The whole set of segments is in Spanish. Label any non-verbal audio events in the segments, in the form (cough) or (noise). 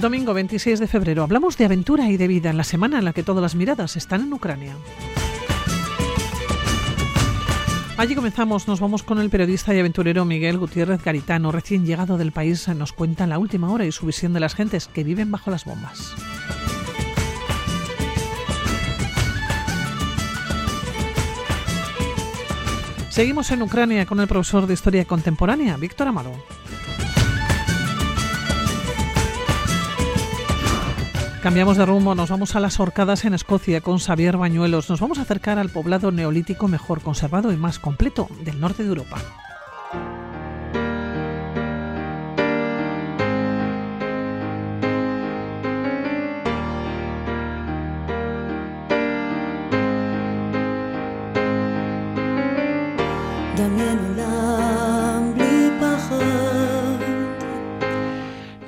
Domingo 26 de febrero. Hablamos de aventura y de vida en la semana en la que todas las miradas están en Ucrania. Allí comenzamos, nos vamos con el periodista y aventurero Miguel Gutiérrez Garitano, recién llegado del país, nos cuenta la última hora y su visión de las gentes que viven bajo las bombas. Seguimos en Ucrania con el profesor de Historia Contemporánea, Víctor Amaro. Cambiamos de rumbo, nos vamos a las Orcadas en Escocia con Xavier Bañuelos. Nos vamos a acercar al poblado neolítico mejor conservado y más completo del norte de Europa.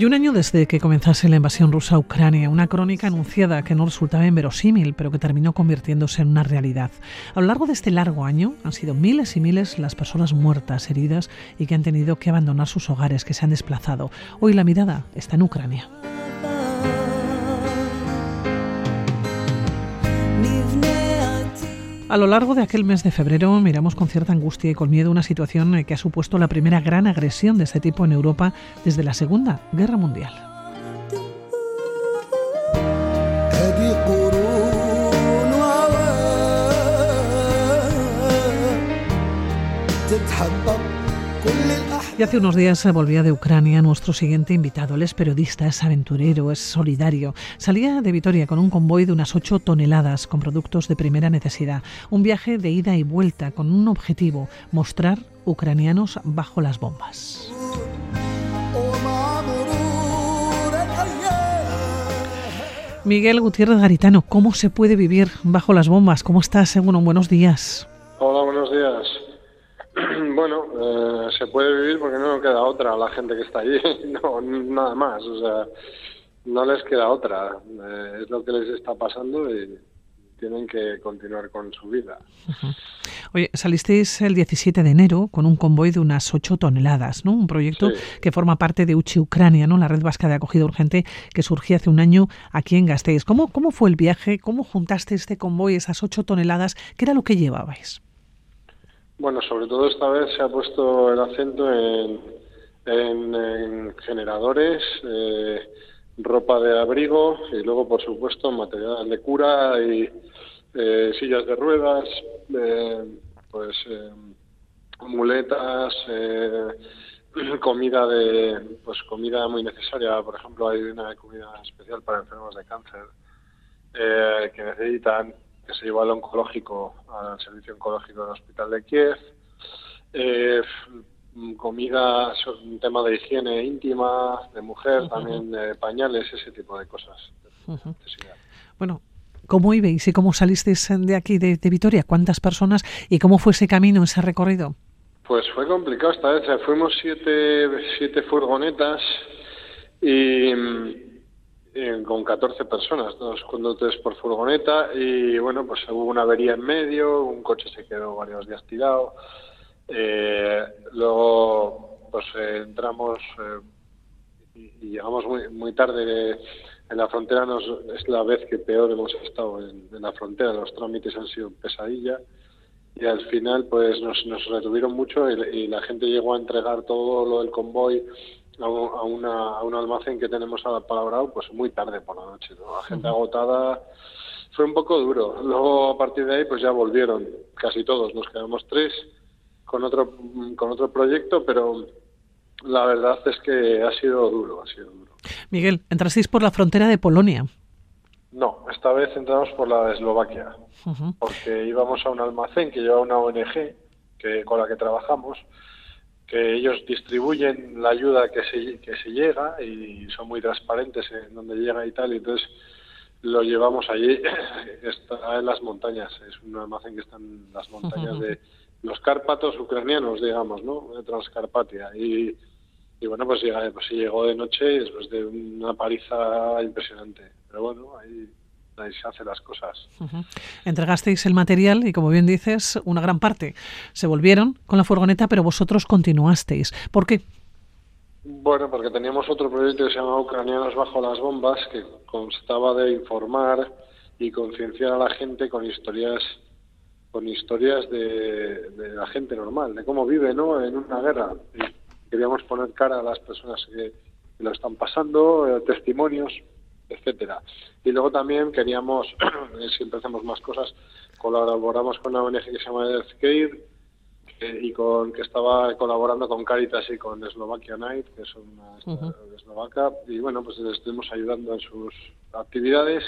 Y un año desde que comenzase la invasión rusa a Ucrania, una crónica anunciada que no resultaba inverosímil, pero que terminó convirtiéndose en una realidad. A lo largo de este largo año han sido miles y miles las personas muertas, heridas y que han tenido que abandonar sus hogares, que se han desplazado. Hoy la mirada está en Ucrania. A lo largo de aquel mes de febrero miramos con cierta angustia y con miedo una situación que ha supuesto la primera gran agresión de este tipo en Europa desde la Segunda Guerra Mundial. Hace unos días volvía de Ucrania nuestro siguiente invitado. Él es periodista, es aventurero, es solidario. Salía de Vitoria con un convoy de unas 8 toneladas con productos de primera necesidad. Un viaje de ida y vuelta con un objetivo, mostrar ucranianos bajo las bombas. Miguel Gutiérrez Garitano, ¿cómo se puede vivir bajo las bombas? ¿Cómo estás, según buenos días? Hola, buenos días. (clears throat) Bueno, eh, se puede vivir porque no queda otra a la gente que está allí, (laughs) no, nada más, o sea, no les queda otra, eh, es lo que les está pasando y tienen que continuar con su vida. Oye, salisteis el 17 de enero con un convoy de unas 8 toneladas, ¿no? Un proyecto que forma parte de UCHI Ucrania, ¿no? La red vasca de acogida urgente que surgió hace un año aquí en Gasteiz. ¿Cómo, cómo fue el viaje? ¿Cómo juntaste este convoy, esas 8 toneladas? ¿Qué era lo que llevabais? Bueno, sobre todo esta vez se ha puesto el acento en, en, generadores, eh, ropa de abrigo y luego, por supuesto, material de cura y eh, sillas de ruedas, eh, pues muletas, (clears throat) comida de, pues comida muy necesaria. Por ejemplo, hay una comida especial para enfermos de cáncer que necesitan que se llevó al oncológico, al servicio oncológico del hospital de Kiev. Eh, comida, un tema de higiene íntima, de mujer, también pañales, ese tipo de cosas. Bueno, ¿cómo ibais y cómo salisteis de aquí, de, de, Vitoria? ¿Cuántas personas y cómo fue ese camino, ese recorrido? Pues fue complicado esta vez. Fuimos siete, siete furgonetas y con 14 personas, dos conductores por furgoneta y bueno, pues hubo una avería en medio, un coche se quedó varios días tirado. Eh, luego pues eh, entramos eh, y, llegamos muy, muy tarde en la frontera, nos, es la vez que peor hemos estado en, la frontera, los trámites han sido pesadilla y al final pues nos, nos retuvieron mucho y la gente llegó a entregar todo lo del convoy a, una, a un almacén que tenemos palabrado pues muy tarde por la noche. La gente agotada fue un poco duro. Luego a partir de ahí pues ya volvieron casi todos. Nos quedamos tres con otro con otro proyecto, pero la verdad es que ha sido duro, ha sido duro. Miguel, entrasteis por la frontera de Polonia. No, esta vez entramos por la de Eslovaquia, porque íbamos a un almacén que lleva una ONG que con la que trabajamos que ellos distribuyen la ayuda que se, que se llega y son muy transparentes en donde llega y tal, y entonces lo llevamos allí, (coughs) está en las montañas, es un almacén que está en las montañas de los Cárpatos ucranianos, digamos, ¿no? De Transcarpatia. Y, y bueno, pues, llega, pues llegó de noche después de una paliza impresionante. Pero bueno, ahí se hacen las cosas. Entregasteis el material y, como bien dices, una gran parte se volvieron con la furgoneta, pero vosotros continuasteis. ¿Por qué? Bueno, porque teníamos otro proyecto que se llamaba Ucranianos bajo las bombas, que constaba de informar y concienciar a la gente con historias con historias de, la gente normal, de cómo vive ¿no? en una guerra. Y queríamos poner cara a las personas que, lo están pasando, eh, testimonios, etcétera. Y luego también queríamos, (clears throat) si hacemos más cosas, colaboramos con una ONG que se llama Healthcare y con que estaba colaborando con Caritas y con Slovakia Night, que es una de eslovaca, y bueno, pues les estuvimos ayudando en sus actividades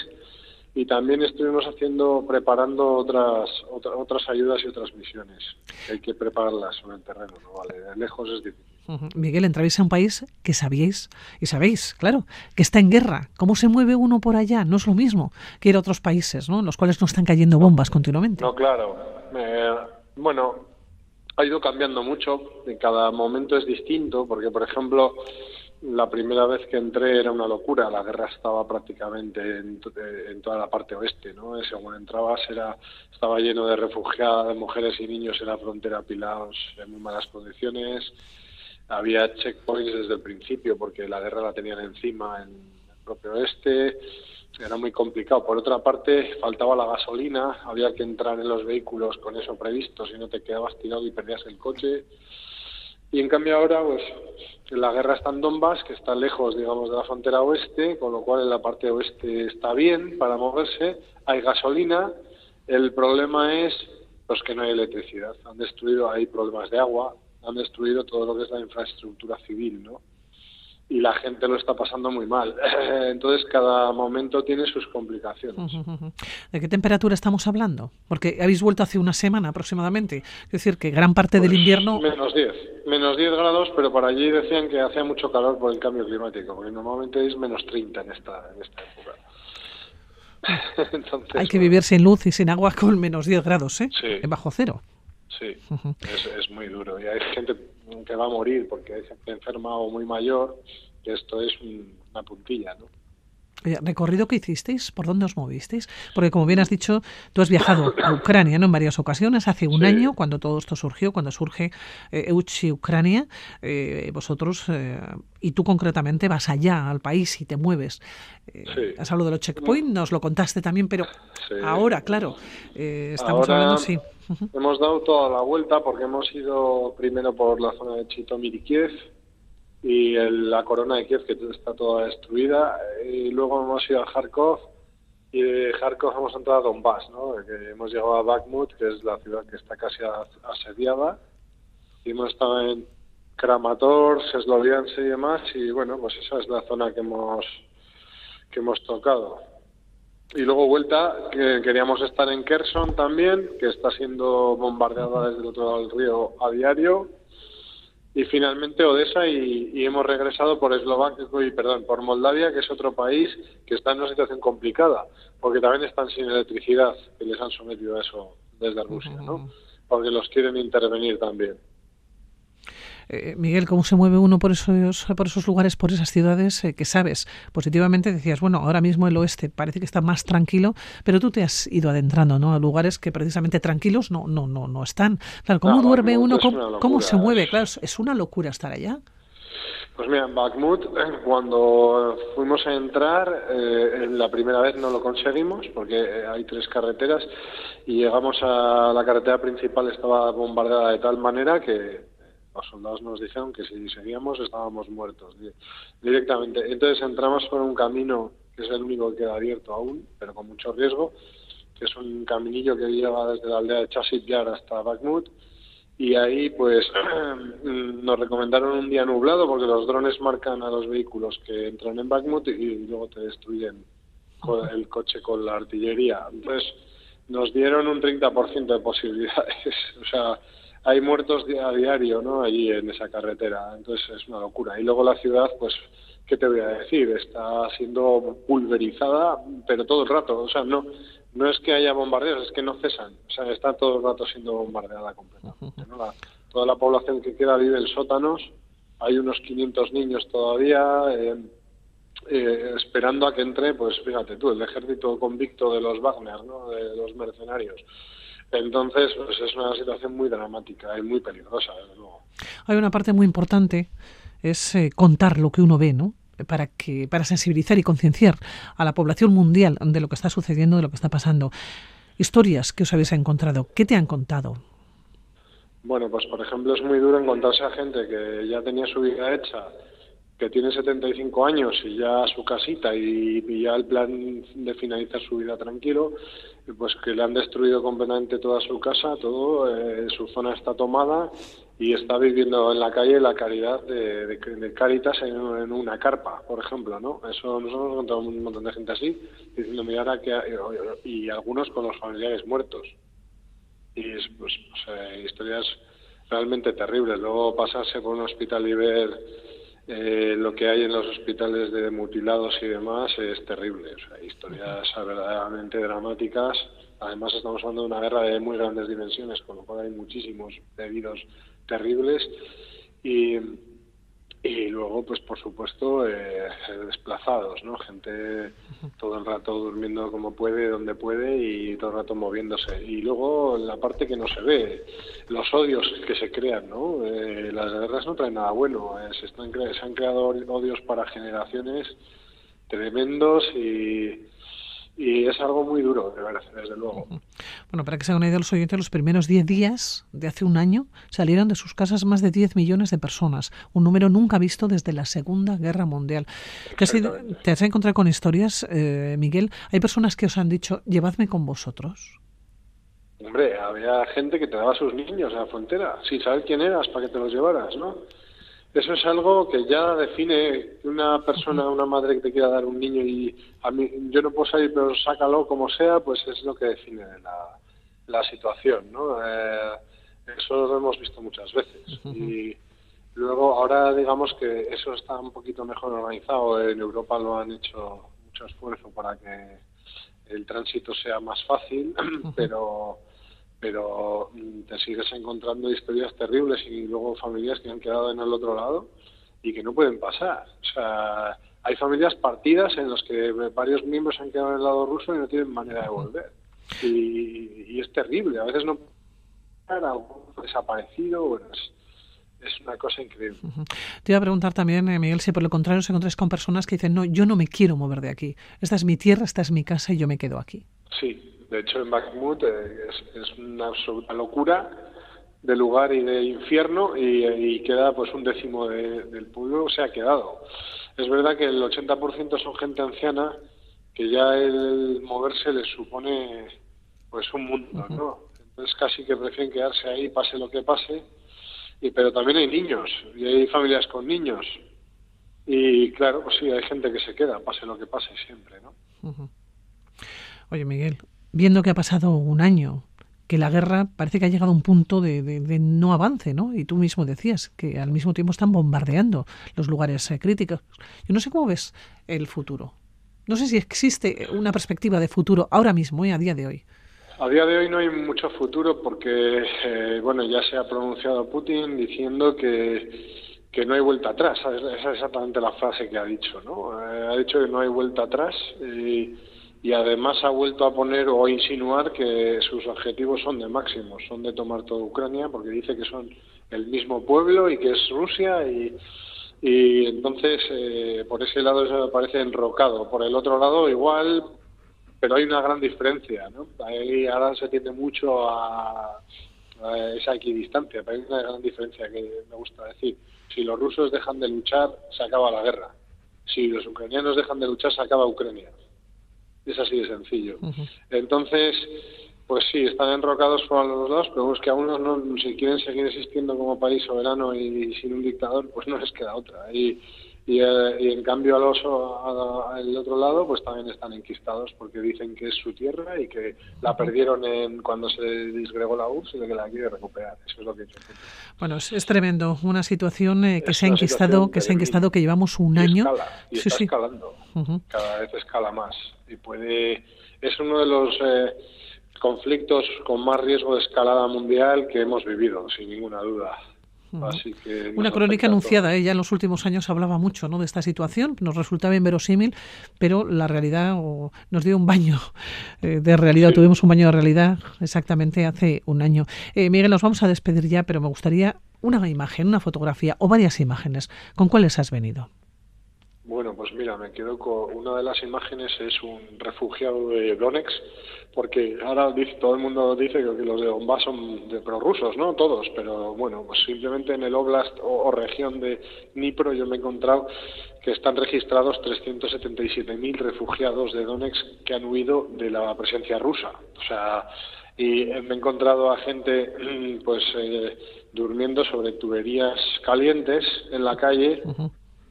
y también estuvimos haciendo, preparando otras, otras ayudas y otras misiones. Hay que prepararlas en el terreno, ¿no? Vale, de lejos es difícil. Miguel, entráis a un país que sabíais, y sabéis, claro, que está en guerra. ¿Cómo se mueve uno por allá? No es lo mismo que ir a otros países, ¿no? En los cuales no están cayendo bombas continuamente. No, claro. bueno, ha ido cambiando mucho, en cada momento es distinto, porque por ejemplo, la primera vez que entré era una locura, la guerra estaba prácticamente en, toda la parte oeste, ¿no? Según entrabas era estaba lleno de refugiadas, de mujeres y niños en la frontera apilados en muy malas condiciones. Había checkpoints desde el principio porque la guerra la tenían encima en el propio oeste. Era muy complicado. Por otra parte, faltaba la gasolina, había que entrar en los vehículos con eso previsto, si no te quedabas tirado y perdías el coche. Y en cambio ahora, pues, la guerra está en Donbass, que está lejos, digamos, de la frontera oeste, con lo cual en la parte oeste está bien para moverse, hay gasolina, el problema es pues que no hay electricidad, han destruido, hay problemas de agua, han destruido todo lo que es la infraestructura civil, ¿no? y la gente lo está pasando muy mal. (laughs) Entonces, cada momento tiene sus complicaciones. (laughs) ¿De qué temperatura estamos hablando? Porque habéis vuelto hace una semana aproximadamente. Es decir, que gran parte del pues invierno... Menos 10. Menos 10 grados, pero para allí decían que hacía mucho calor por el cambio climático, porque normalmente es menos 30 en esta, en esta época. (laughs) Hay que vivir sin luz y sin agua con menos 10 grados, ¿eh? Sí. Bajo cero. Sí, (laughs) es, es muy duro. Y hay gente que va a morir porque hay gente enferma o muy mayor, que esto es una puntilla, ¿no? ¿Recorrido que hicisteis? ¿Por dónde os movisteis? Porque como bien has dicho, tú has viajado a Ucrania ¿no? en varias ocasiones, hace un año, cuando todo esto surgió, cuando surge eh, Euchi Ucrania, eh, vosotros, eh, y tú concretamente vas allá al país y te mueves. Eh, has hablado de los checkpoints, nos lo contaste también, pero ahora, claro, estamos hablando, sí. Hemos dado toda la vuelta porque hemos ido primero por la zona de Chitomir y Kiev y la corona de Kiev que está toda destruida y luego hemos ido a Kharkov y de Kharkov hemos entrado a Donbass, ¿no? hemos llegado a Bakhmut, que es la ciudad que está casi asediada y hemos estado en Kramatorsk, Sloviansk y demás y bueno, pues esa es la zona que hemos que hemos tocado. Y luego vuelta, que queríamos estar en Kherson también, que está siendo bombardeada desde el otro lado del río a diario. Y finalmente Odessa y, hemos regresado por Eslovaquia, y perdón, por Moldavia, que es otro país que está en una situación complicada, porque también están sin electricidad, que les han sometido a eso desde Rusia, ¿no? Porque los quieren intervenir también. Eh, Miguel, ¿cómo se mueve uno por esos, por esos lugares, por esas ciudades eh, que sabes? Positivamente decías, bueno, ahora mismo el oeste parece que está más tranquilo, pero tú te has ido adentrando ¿no? a lugares que precisamente tranquilos no, no, no, no están. Claro, ¿cómo duerme uno? ¿Cómo, se mueve? Claro, es una locura estar allá. Pues mira, en Bakhmut, (clears throat) cuando fuimos a entrar, eh, la primera vez no lo conseguimos porque hay tres carreteras y llegamos a la carretera principal, estaba bombardeada de tal manera que los soldados nos dijeron que si seguíamos estábamos muertos directamente. Entonces entramos por un camino que es el único que queda abierto aún, pero con mucho riesgo, que es un caminillo que lleva desde la aldea de Chasit Yar hasta Bakhmut. Y ahí, pues, (clears throat) nos recomendaron un día nublado porque los drones marcan a los vehículos que entran en Bakhmut y luego te destruyen el coche con la artillería. Entonces, nos dieron un 30% de posibilidades. (laughs) o sea, hay muertos a diario, ¿no? Allí en esa carretera. Entonces es una locura. Y luego la ciudad, pues, ¿qué te voy a decir? Está siendo pulverizada, pero todo el rato. O sea, no, no es que haya bombardeos, es que no cesan. O sea, está todo el rato siendo bombardeada completamente. toda la población que queda vive en sótanos. Hay unos 500 niños todavía eh, esperando a que entre, pues fíjate tú, el ejército convicto de los Wagner, ¿no? De los mercenarios. Entonces, pues es una situación muy dramática y muy peligrosa, desde luego. Hay una parte muy importante es eh, contar lo que uno ve, ¿no? Para, que, para sensibilizar y concienciar a la población mundial de lo que está sucediendo, de lo que está pasando. Historias que os habéis encontrado, ¿qué te han contado? Bueno, pues por ejemplo es muy duro encontrarse a gente que ya tenía su vida hecha que tiene 75 años y ya su casita y, ya el plan de finalizar su vida tranquilo, pues que le han destruido completamente toda su casa, todo, eh, su zona está tomada y está viviendo en la calle la caridad de, de, Caritas en, una carpa, por ejemplo, ¿no? Eso nosotros hemos encontrado un montón de gente así, diciendo, mira, ahora que... y algunos con los familiares muertos. Y es, pues, historias realmente terribles. Luego pasarse por un hospital y ver eh, lo que hay en los hospitales de mutilados y demás es terrible. O sea, historias verdaderamente dramáticas. Además, estamos hablando de una guerra de muy grandes dimensiones, con lo cual hay muchísimos heridos terribles. Y, y luego pues por supuesto eh, desplazados no gente todo el rato durmiendo como puede donde puede y todo el rato moviéndose. Y luego la parte que no se ve los odios que se crean no eh, las guerras no traen nada bueno. Eh, se están se han creado odios para generaciones tremendos y y es algo muy duro, de verdad, desde luego. (laughs) Bueno, para que se hagan una idea los oyentes, los primeros 10 días de hace un año salieron de sus casas más de 10 millones de personas, un número nunca visto desde la Segunda Guerra Mundial. ¿Te has, ¿Te has encontrado con historias, eh, Miguel? ¿Hay personas que os han dicho, llevadme con vosotros? Hombre, había gente que te daba a sus niños a la frontera, sin saber quién eras, para que te los llevaras, ¿no? Eso es algo que ya define una persona, una madre que te quiera dar un niño y a mí yo no puedo salir, pero sácalo como sea, pues es lo que define la, la situación, ¿no? Eh, eso lo hemos visto muchas veces. Y luego ahora digamos que eso está un poquito mejor organizado. En Europa lo han hecho mucho esfuerzo para que el tránsito sea más fácil, pero pero mm, te sigues encontrando historias terribles y luego familias que han quedado en el otro lado y que no pueden pasar. O sea, hay familias partidas en las que varios miembros han quedado en el lado ruso y no tienen manera de volver. Y, es terrible. A veces no algo desaparecido, es, es una cosa increíble. Te iba a preguntar también, eh, Miguel, si por lo contrario os encontráis con personas que dicen, no, yo no me quiero mover de aquí. Esta es mi tierra, esta es mi casa y yo me quedo aquí. Sí, de hecho, en Bakhmut eh, es, una absoluta locura de lugar y de infierno y, queda pues un décimo del pueblo se ha quedado. Es verdad que el 80% son gente anciana que ya el moverse les supone pues un mundo, ¿no? Entonces casi que prefieren quedarse ahí pase lo que pase. Y pero también hay niños y hay familias con niños. Y claro, pues sí, hay gente que se queda, pase lo que pase siempre, ¿no? Oye, Miguel, viendo que ha pasado un año, que la guerra parece que ha llegado a un punto de, no avance, ¿no? Y tú mismo decías que al mismo tiempo están bombardeando los lugares eh, críticos. Yo no sé cómo ves el futuro. No sé si existe una perspectiva de futuro ahora mismo, y ¿eh? a día de hoy. A día de hoy no hay mucho futuro porque, eh, bueno, ya se ha pronunciado Putin diciendo que, que no hay vuelta atrás. Esa es exactamente la frase que ha dicho, ¿no? ha dicho que no hay vuelta atrás. Y, y además ha vuelto a poner o a insinuar que sus objetivos son de máximos, son de tomar toda Ucrania, porque dice que son el mismo pueblo y que es Rusia y, y entonces eh, por ese lado eso me parece enrocado. Por el otro lado igual, pero hay una gran diferencia, ¿no? Ahí ahora se tiende mucho a, esa equidistancia, pero hay una gran diferencia que me gusta decir. Si los rusos dejan de luchar, se acaba la guerra. Si los ucranianos dejan de luchar, se acaba Ucrania. Es así de sencillo. Entonces, pues sí, están enrocados por los dos, pero es que a unos no, si quieren seguir existiendo como país soberano y, sin un dictador, pues no les queda otra. Y, y, eh, en cambio al oso al otro lado, pues también están enquistados porque dicen que es su tierra y que la perdieron en cuando se disgregó la URSS y que la quiere recuperar. Eso es lo que hecho. Bueno, es, tremendo. Una situación eh, que se ha enquistado, que se ha enquistado, que llevamos un año. y está escalando. Cada vez escala más y puede es uno de los eh, conflictos con más riesgo de escalada mundial que hemos vivido, sin ninguna duda. Así que Una crónica anunciada, ¿eh? ya en los últimos años hablaba mucho ¿no? de esta situación, nos resultaba inverosímil, pero la realidad nos dio un baño (laughs) eh, de realidad, tuvimos un baño de realidad exactamente hace un año. Eh, Miguel, nos vamos a despedir ya, pero me gustaría una imagen, una fotografía o varias imágenes. ¿Con cuáles has venido? Bueno, pues mira, me quedo con una de las imágenes es un refugiado de Donetsk, porque ahora dice, todo el mundo dice que los de Donbass son de prorrusos, ¿no? Todos, pero bueno, pues simplemente en el oblast o, región de Dnipro yo me he encontrado que están registrados 377.000 refugiados de Donetsk que han huido de la presencia rusa. O sea, y me he encontrado a gente pues eh, durmiendo sobre tuberías calientes en la calle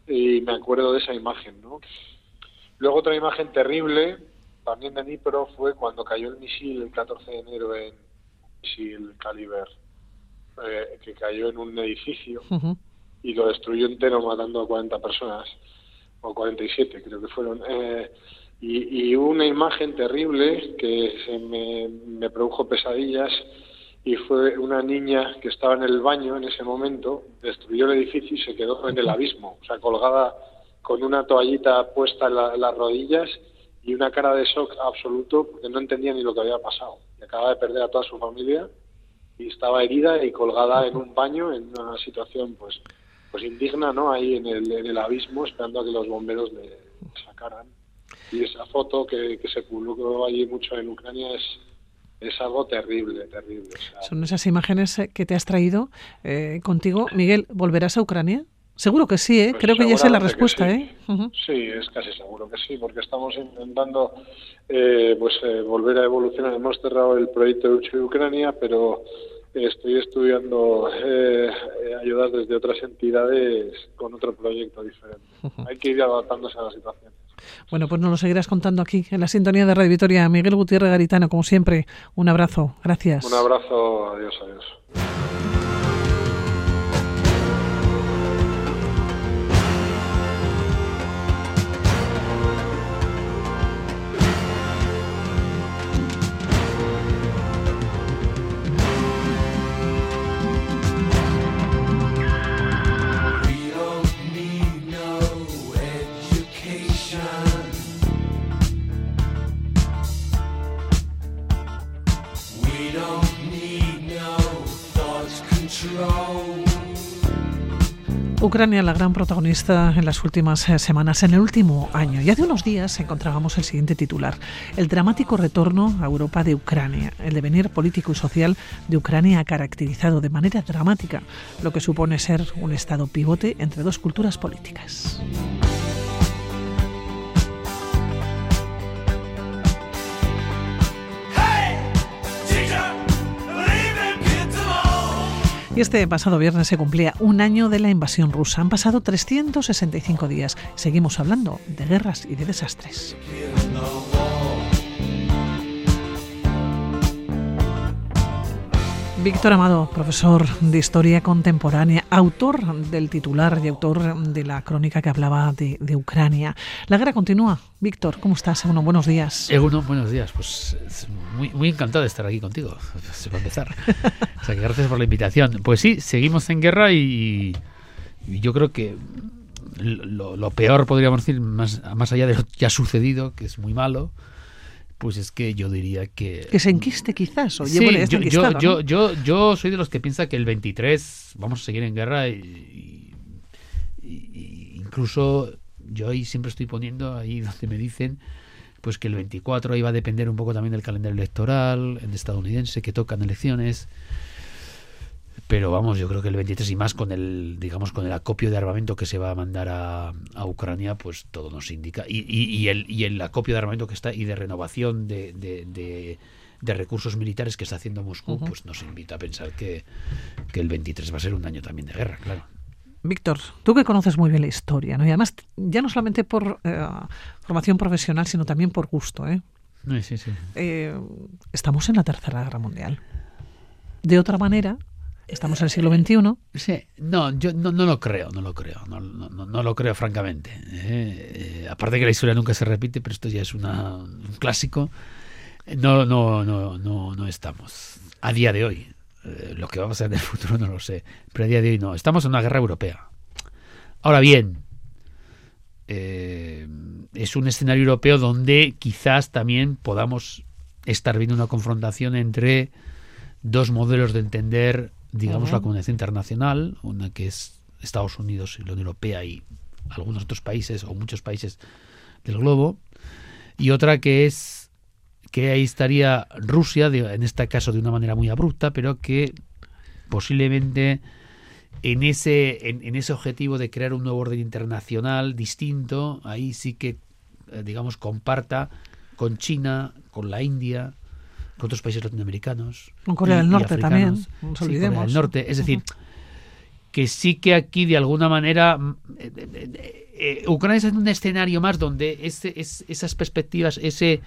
y me acuerdo de esa imagen, ¿no? Luego otra imagen terrible, también de Dnipro, fue cuando cayó el misil el 14 de enero en misil Caliber, eh, que cayó en un edificio y lo destruyó entero matando a 40 personas, o 47 creo que fueron. Eh, y, y, una imagen terrible que se me, me produjo pesadillas y fue una niña que estaba en el baño en ese momento, destruyó el edificio y se quedó en el abismo, o sea, colgada con una toallita puesta en, las rodillas y una cara de shock absoluto porque no entendía ni lo que había pasado. Y acaba de perder a toda su familia y estaba herida y colgada en un baño en una situación pues pues indigna, ¿no? Ahí en el, en el abismo esperando a que los bomberos le sacaran. Y esa foto que, que se publicó allí mucho en Ucrania es, es algo terrible, terrible. Son esas imágenes eh, que te has traído eh, contigo. Miguel, ¿volverás a Ucrania? Seguro que sí, ¿eh? Pues creo que ya sé la respuesta. Sí. ¿eh? sí, es casi seguro que sí, porque estamos intentando eh, pues volver a evolucionar. Hemos cerrado el proyecto de Ucrania, pero estoy estudiando ayudar desde otras entidades con otro proyecto diferente. Hay que ir adaptándose a la situación. Bueno, pues nos lo seguirás contando aquí en la sintonía de Radio Vitoria. Miguel Gutiérrez Garitano, como siempre, un abrazo. Gracias. Un abrazo. Adiós, adiós. Ucrania, la gran protagonista en las últimas eh, semanas, en el último año. Y hace unos días encontrábamos el siguiente titular: El dramático retorno a Europa de Ucrania. El devenir político y social de Ucrania ha caracterizado de manera dramática lo que supone ser un Estado pivote entre dos culturas políticas. Y este pasado viernes se cumplía un año de la invasión rusa. Han pasado 365 días. Seguimos hablando de guerras y de desastres. Víctor Amado, profesor de Historia Contemporánea, autor del titular y autor de la crónica que hablaba de, Ucrania. La guerra continúa. Víctor, ¿cómo estás? Eguno, buenos días. Eguno, buenos días. Pues muy, muy encantado de estar aquí contigo, (laughs) se va a empezar. o sea, que gracias por la invitación. Pues sí, seguimos en guerra y, yo creo que lo, lo, peor, podríamos decir, más, más allá de lo que ha sucedido, que es muy malo, pues es que yo diría que... Que se enquiste quizás, o sí, yo, yo, yo, yo, soy de los que piensa que el 23 vamos a seguir en guerra y, incluso yo ahí siempre estoy poniendo ahí donde me dicen pues que el 24 iba a depender un poco también del calendario electoral el estadounidense que tocan elecciones pero vamos, yo creo que el 23 y más con el, digamos, con el acopio de armamento que se va a mandar a, Ucrania, pues todo nos indica. Y, y, el, y el acopio de armamento que está y de renovación de, de, recursos militares que está haciendo Moscú, pues nos invita a pensar que, el 23 va a ser un año también de guerra, claro. Víctor, tú que conoces muy bien la historia, ¿no? Y además, ya no solamente por eh, formación profesional, sino también por gusto, ¿eh? Sí, sí. Eh, estamos en la Tercera Guerra Mundial. De otra manera, Estamos en el siglo XXI. Sí, no, yo no, lo creo, no lo creo, no, lo creo francamente. ¿eh? Eh, aparte que la historia nunca se repite, pero esto ya es una, un clásico. No, no, no, no, no estamos. A día de hoy, Eh, lo que va a pasar en el futuro no lo sé. Pero a día de hoy no. Estamos en una guerra europea. Ahora bien, eh, es un escenario europeo donde quizás también podamos estar viendo una confrontación entre dos modelos de entender, digamos, la comunidad internacional, una que es Estados Unidos y la Unión Europea y algunos otros países o muchos países del globo, y otra que es que ahí estaría Rusia, en este caso de una manera muy abrupta, pero que posiblemente en ese, en, ese objetivo de crear un nuevo orden internacional distinto, ahí sí que, eh, digamos, comparta con China, con la India, con otros países latinoamericanos. Con Corea del Norte también, no Corea del Norte. Es decir, que sí que aquí de alguna manera mm, eh, eh, eh, Ucrania es un escenario más donde ese, esas perspectivas, ese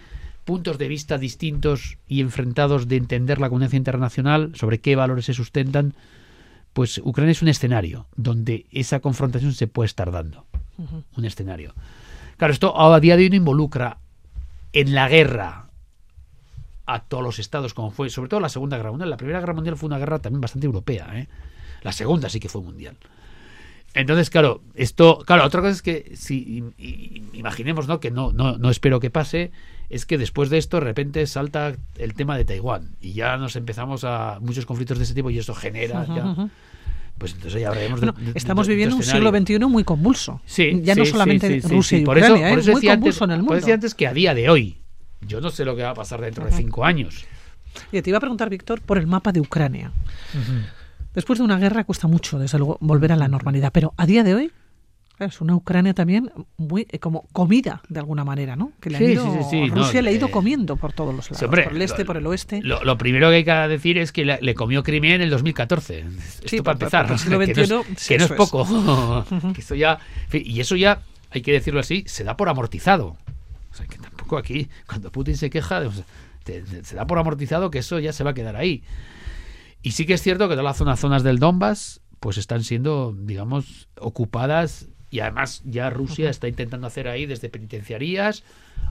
puntos de vista distintos y enfrentados de entender la comunidad internacional, sobre qué valores se sustentan, pues Ucrania es un escenario donde esa confrontación se puede estar dando. Un escenario. Claro, esto a día de hoy no involucra en la guerra a todos los estados, como fue, sobre todo la Segunda Guerra Mundial. La Primera Guerra Mundial fue una guerra también bastante europea. ¿eh? La segunda sí que fue mundial. Entonces, claro, esto, claro, otra cosa es que si imaginemos, ¿no? Que no, no, no espero que pase, es que después de esto de repente salta el tema de Taiwán y ya nos empezamos a muchos conflictos de ese tipo y eso genera ya, pues entonces ya hablaremos bueno, estamos viviendo un siglo XXI muy convulso. Sí, ya no solamente Rusia y por Ucrania, eso, ¿eh? muy convulso en el mundo. Por eso decía antes que a día de hoy yo no sé lo que va a pasar dentro de cinco años. Y te iba a preguntar, Víctor, por el mapa de Ucrania. Después de una guerra cuesta mucho, desde luego, volver a la normalidad, pero a día de hoy es una Ucrania también muy eh, como comida de alguna manera, ¿no? Que le Rusia le ha ido comiendo por todos los lados, por el este, por el oeste. Lo, primero que hay que decir es que le, comió Crimea en el 2014. Esto para empezar, que, no es, poco. (laughs) eso ya, y eso ya hay que decirlo así, se da por amortizado. O sea, que aquí cuando Putin se queja, se da por amortizado que eso ya se va a quedar ahí. Y sí que es cierto que todas las zonas, del Donbass pues están siendo, digamos, ocupadas y además ya Rusia está intentando hacer ahí desde penitenciarías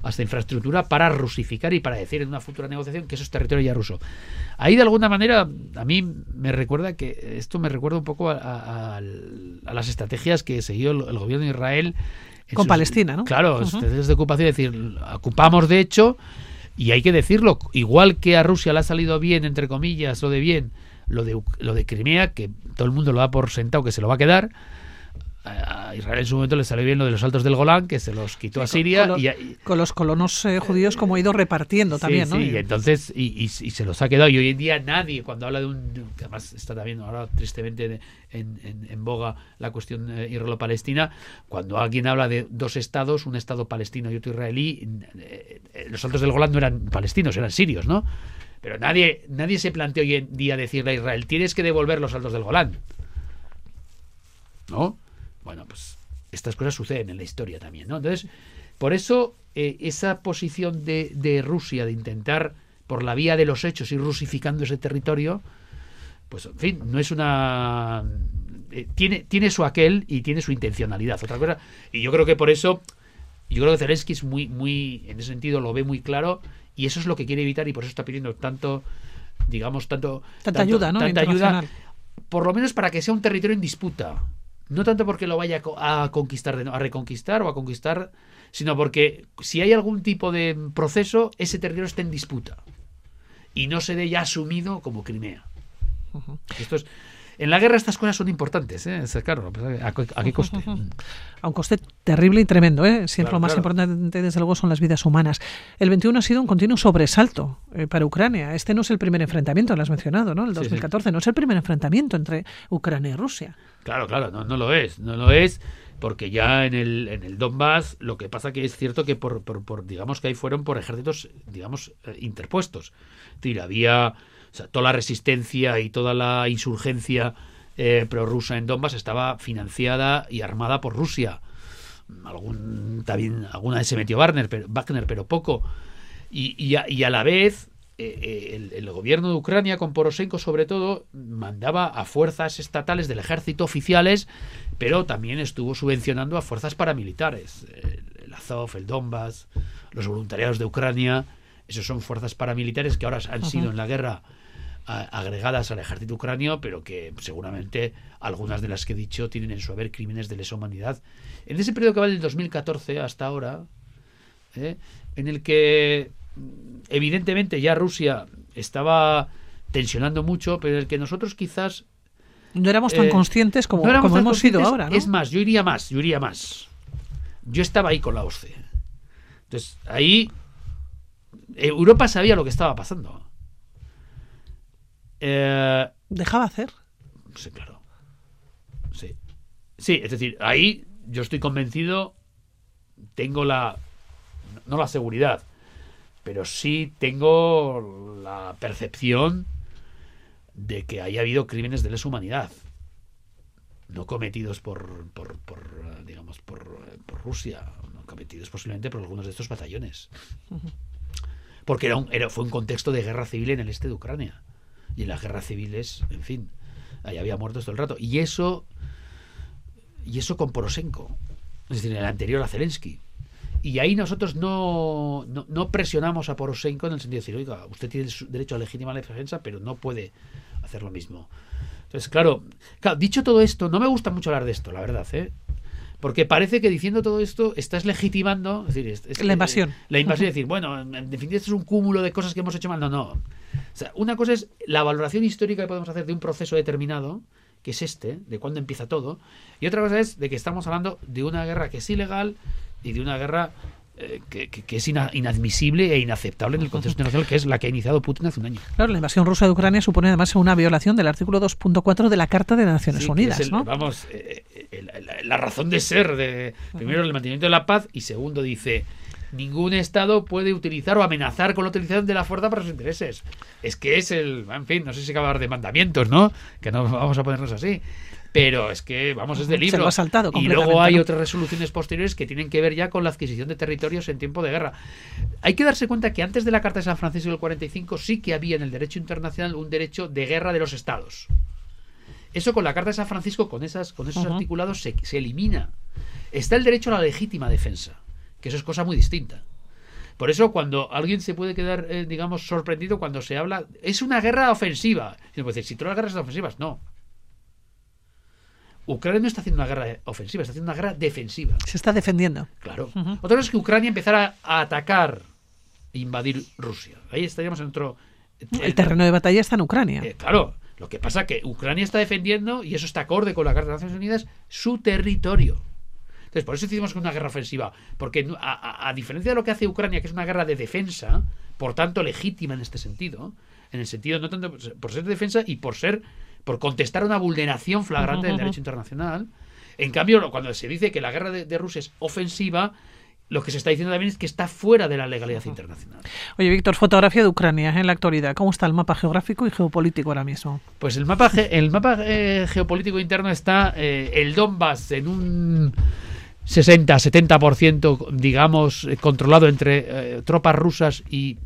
hasta infraestructura para rusificar y para decir en una futura negociación que eso es territorio ya ruso. Ahí de alguna manera a mí me recuerda que esto me recuerda un poco a, las estrategias que siguió el, gobierno de Israel con Palestina, ¿no? Claro, desde ocupación, es decir, ocupamos de hecho y hay que decirlo, igual que a Rusia le ha salido bien, entre comillas, o de bien, lo de, lo de Crimea, que todo el mundo lo da por sentado que se lo va a quedar, a Israel en su momento le salió bien lo de los altos del Golán, que se los quitó a Siria. Con, y, con los colonos eh, judíos como ha ido repartiendo también, ¿no? Sí, y entonces, y, se los ha quedado. Y hoy en día nadie, cuando habla de un... que además está también ahora tristemente en, en, boga la cuestión eh, israelo-palestina, cuando alguien habla de dos estados, un estado palestino y otro israelí, eh, los altos del Golán no eran palestinos, eran sirios, ¿no? Pero nadie, nadie se plantea hoy en día decirle a Israel, tienes que devolver los altos del Golán. ¿No? Bueno, pues estas cosas suceden en la historia también, ¿no? Entonces, por eso eh, esa posición de, Rusia de intentar por la vía de los hechos ir rusificando ese territorio, pues en fin, no es una eh, tiene tiene su aquel y tiene su intencionalidad, otra cosa. Y yo creo que por eso yo creo que Zelensky es muy muy en ese sentido lo ve muy claro y eso es lo que quiere evitar y por eso está pidiendo tanto digamos tanto tanta ayuda, ¿no? Tanta ayuda por lo menos para que sea un territorio en disputa no tanto porque lo vaya a conquistar, a reconquistar o a conquistar, sino porque si hay algún tipo de proceso, ese territorio está en disputa y no se dé ya asumido como Crimea. Esto es, en la guerra estas cosas son importantes, ¿eh? claro, ¿a, qué coste? A un coste terrible y tremendo, ¿eh? Siempre lo más importante, desde luego, son las vidas humanas. El 21 ha sido un continuo sobresalto eh, para Ucrania. Este no es el primer enfrentamiento, lo has mencionado, ¿no? El 2014 no es el primer enfrentamiento entre Ucrania y Rusia. Claro, claro, no, no lo es, no lo es porque ya en el, en el Donbass lo que pasa que es cierto que por, por, digamos que ahí fueron por ejércitos digamos eh, interpuestos es decir había toda la resistencia y toda la insurgencia eh, prorrusa en Donbass estaba financiada y armada por Rusia. Algún, también alguna vez se metió Wagner, pero, Wagner, pero poco. Y, a, la vez eh, eh, el, gobierno de Ucrania, con Poroshenko sobre todo, mandaba a fuerzas estatales del ejército oficiales, pero también estuvo subvencionando a fuerzas paramilitares. El, Azov, el Donbass, los voluntariados de Ucrania, esos son fuerzas paramilitares que ahora han sido en la guerra agregadas al ejército ucranio, pero que seguramente algunas de las que he dicho tienen en su haber crímenes de lesa humanidad. En ese periodo que va del 2014 hasta ahora, ¿eh? en el que evidentemente ya Rusia estaba tensionando mucho, pero en el que nosotros quizás no éramos tan eh, conscientes como, hemos sido ahora. Es más, yo iría más, yo iría más. Yo estaba ahí con la OSCE. Entonces, ahí Europa sabía lo que estaba pasando. Eh, ¿Dejaba hacer? Sí, claro. Sí. Sí, es decir, ahí yo estoy convencido, tengo la, no la seguridad, pero sí tengo la percepción de que haya habido crímenes de lesa humanidad no cometidos por, por, digamos por, por, Rusia no cometidos posiblemente por algunos de estos batallones porque era, un, era fue un contexto de guerra civil en el este de Ucrania y en las guerras civiles en fin ahí había muertos todo el rato y eso y eso con Poroshenko es decir en el anterior a Zelensky y ahí nosotros no, no, presionamos a Poroshenko en el sentido de decir, oiga, usted tiene derecho a legítima defensa, pero no puede hacer lo mismo. Entonces, claro, dicho todo esto, no me gusta mucho hablar de esto, la verdad, ¿eh? Porque parece que diciendo todo esto estás legitimando decir, la invasión. La invasión, es decir, bueno, en definitiva esto es un cúmulo de cosas que hemos hecho mal. No, no. O sea, una cosa es la valoración histórica que podemos hacer de un proceso determinado, que es este, de cuándo empieza todo, y otra cosa es de que estamos hablando de una guerra que es ilegal, y de una guerra eh, que, es inadmisible e inaceptable en el contexto internacional, que es la que ha iniciado Putin hace un año. Claro, la invasión rusa de Ucrania supone además una violación del artículo 2.4 de la Carta de Naciones Unidas. ¿no? Vamos, eh, la, razón de ser de primero el mantenimiento de la paz y segundo dice ningún Estado puede utilizar o amenazar con la utilización de la fuerza para sus intereses. Es que es el, en fin, no sé si acabar de mandamientos, ¿no? Que no vamos a ponernos así pero es que, vamos, es de libro. Se lo ha saltado y luego hay otras resoluciones posteriores que tienen que ver ya con la adquisición de territorios en tiempo de guerra. Hay que darse cuenta que antes de la Carta de San Francisco del 45 sí que había en el derecho internacional un derecho de guerra de los estados. Eso con la Carta de San Francisco, con, esas, con esos articulados, se, elimina. Está el derecho a la legítima defensa, que eso es cosa muy distinta. Por eso cuando alguien se puede quedar, eh, digamos, sorprendido cuando se habla, es una guerra ofensiva. Si, decir, si todas las guerras son ofensivas, no. Ucrania no está haciendo una guerra ofensiva, está haciendo una guerra defensiva. Se está defendiendo. Claro. Otra cosa es que Ucrania empezara a atacar e invadir Rusia. Ahí estaríamos en otro... El, terreno de batalla está en Ucrania. Eh, claro. Lo que pasa es que Ucrania está defendiendo, y eso está acorde con la Carta de Naciones Unidas, su territorio. Entonces, por eso decimos que es una guerra ofensiva. Porque a, diferencia de lo que hace Ucrania, que es una guerra de defensa, por tanto legítima en este sentido, en el sentido no tanto por ser de defensa y por ser por contestar una vulneración flagrante del derecho internacional. En cambio, cuando se dice que la guerra de, Rusia es ofensiva, lo que se está diciendo también es que está fuera de la legalidad internacional. Oye, Víctor, fotografía de Ucrania en la actualidad. ¿Cómo está el mapa geográfico y geopolítico ahora mismo? Pues el mapa, el mapa eh, geopolítico interno está eh, el Donbass en un 60-70%, digamos, eh, controlado entre tropas rusas y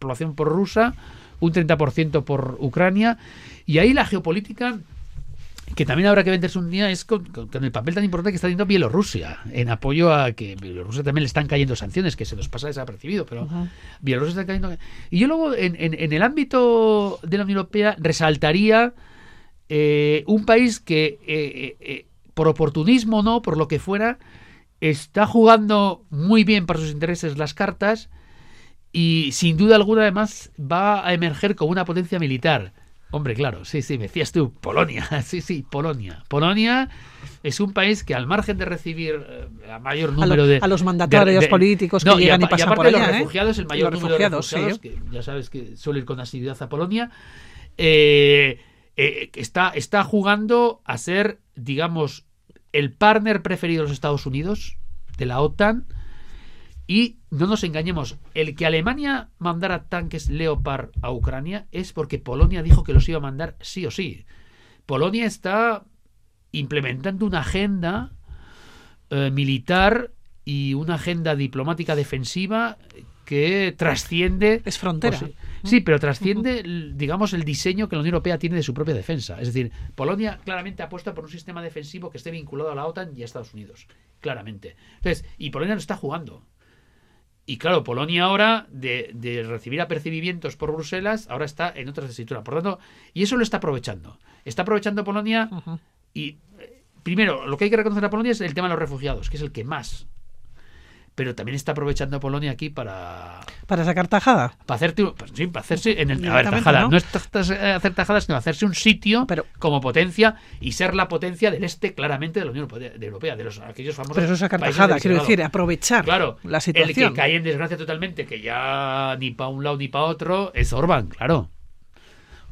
población por rusa, un 30% por Ucrania y ahí la geopolítica que también habrá que venderse un día es con, el papel tan importante que está teniendo Bielorrusia en apoyo a que Bielorrusia también le están cayendo sanciones que se nos pasa desapercibido pero Bielorrusia está cayendo. Y yo luego en, el ámbito de la Unión Europea resaltaría eh, un país que eh, eh, por oportunismo no por lo que fuera está jugando muy bien para sus intereses las cartas y sin duda alguna además va a emerger como una potencia militar Hombre, claro, sí, sí, me decías tú, Polonia, (laughs) sí, sí, Polonia. Polonia es un país que al margen de recibir eh, a mayor número de... A los mandatarios políticos que llegan y, pasan aparte por allá, de los ¿eh? refugiados, el mayor número de refugiados, que ya sabes que suele ir con asiduidad a Polonia, eh, está, está jugando a ser, digamos, el partner preferido de los Estados Unidos, de la OTAN, y no nos engañemos, el que Alemania mandara tanques Leopard a Ucrania es porque Polonia dijo que los iba a mandar sí o sí. Polonia está implementando una agenda eh, militar y una agenda diplomática defensiva que trasciende... Es frontera. sí, pero trasciende, digamos, el diseño que la Unión Europea tiene de su propia defensa. Es decir, Polonia claramente apuesta por un sistema defensivo que esté vinculado a la OTAN y a Estados Unidos. Claramente. Entonces, y Polonia no está jugando Y claro, Polonia ahora, de, de, recibir apercibimientos por Bruselas, ahora está en otra tesitura. Por tanto, y eso lo está aprovechando. Está aprovechando Polonia uh -huh. y, eh, primero, lo que hay que reconocer a Polonia es el tema de los refugiados, que es el que más pero también está aprovechando Polonia aquí para para sacar tajada para hacerte pues, sí, para hacerse en el a ver, tajada. no, no es hacer tajada sino hacerse un sitio pero, como potencia y ser la potencia del este claramente de la Unión Europea de los aquellos famosos pero eso es sacar tajada quiero decir aprovechar claro la situación el que cae en desgracia totalmente que ya ni para un lado ni para otro es Orbán claro.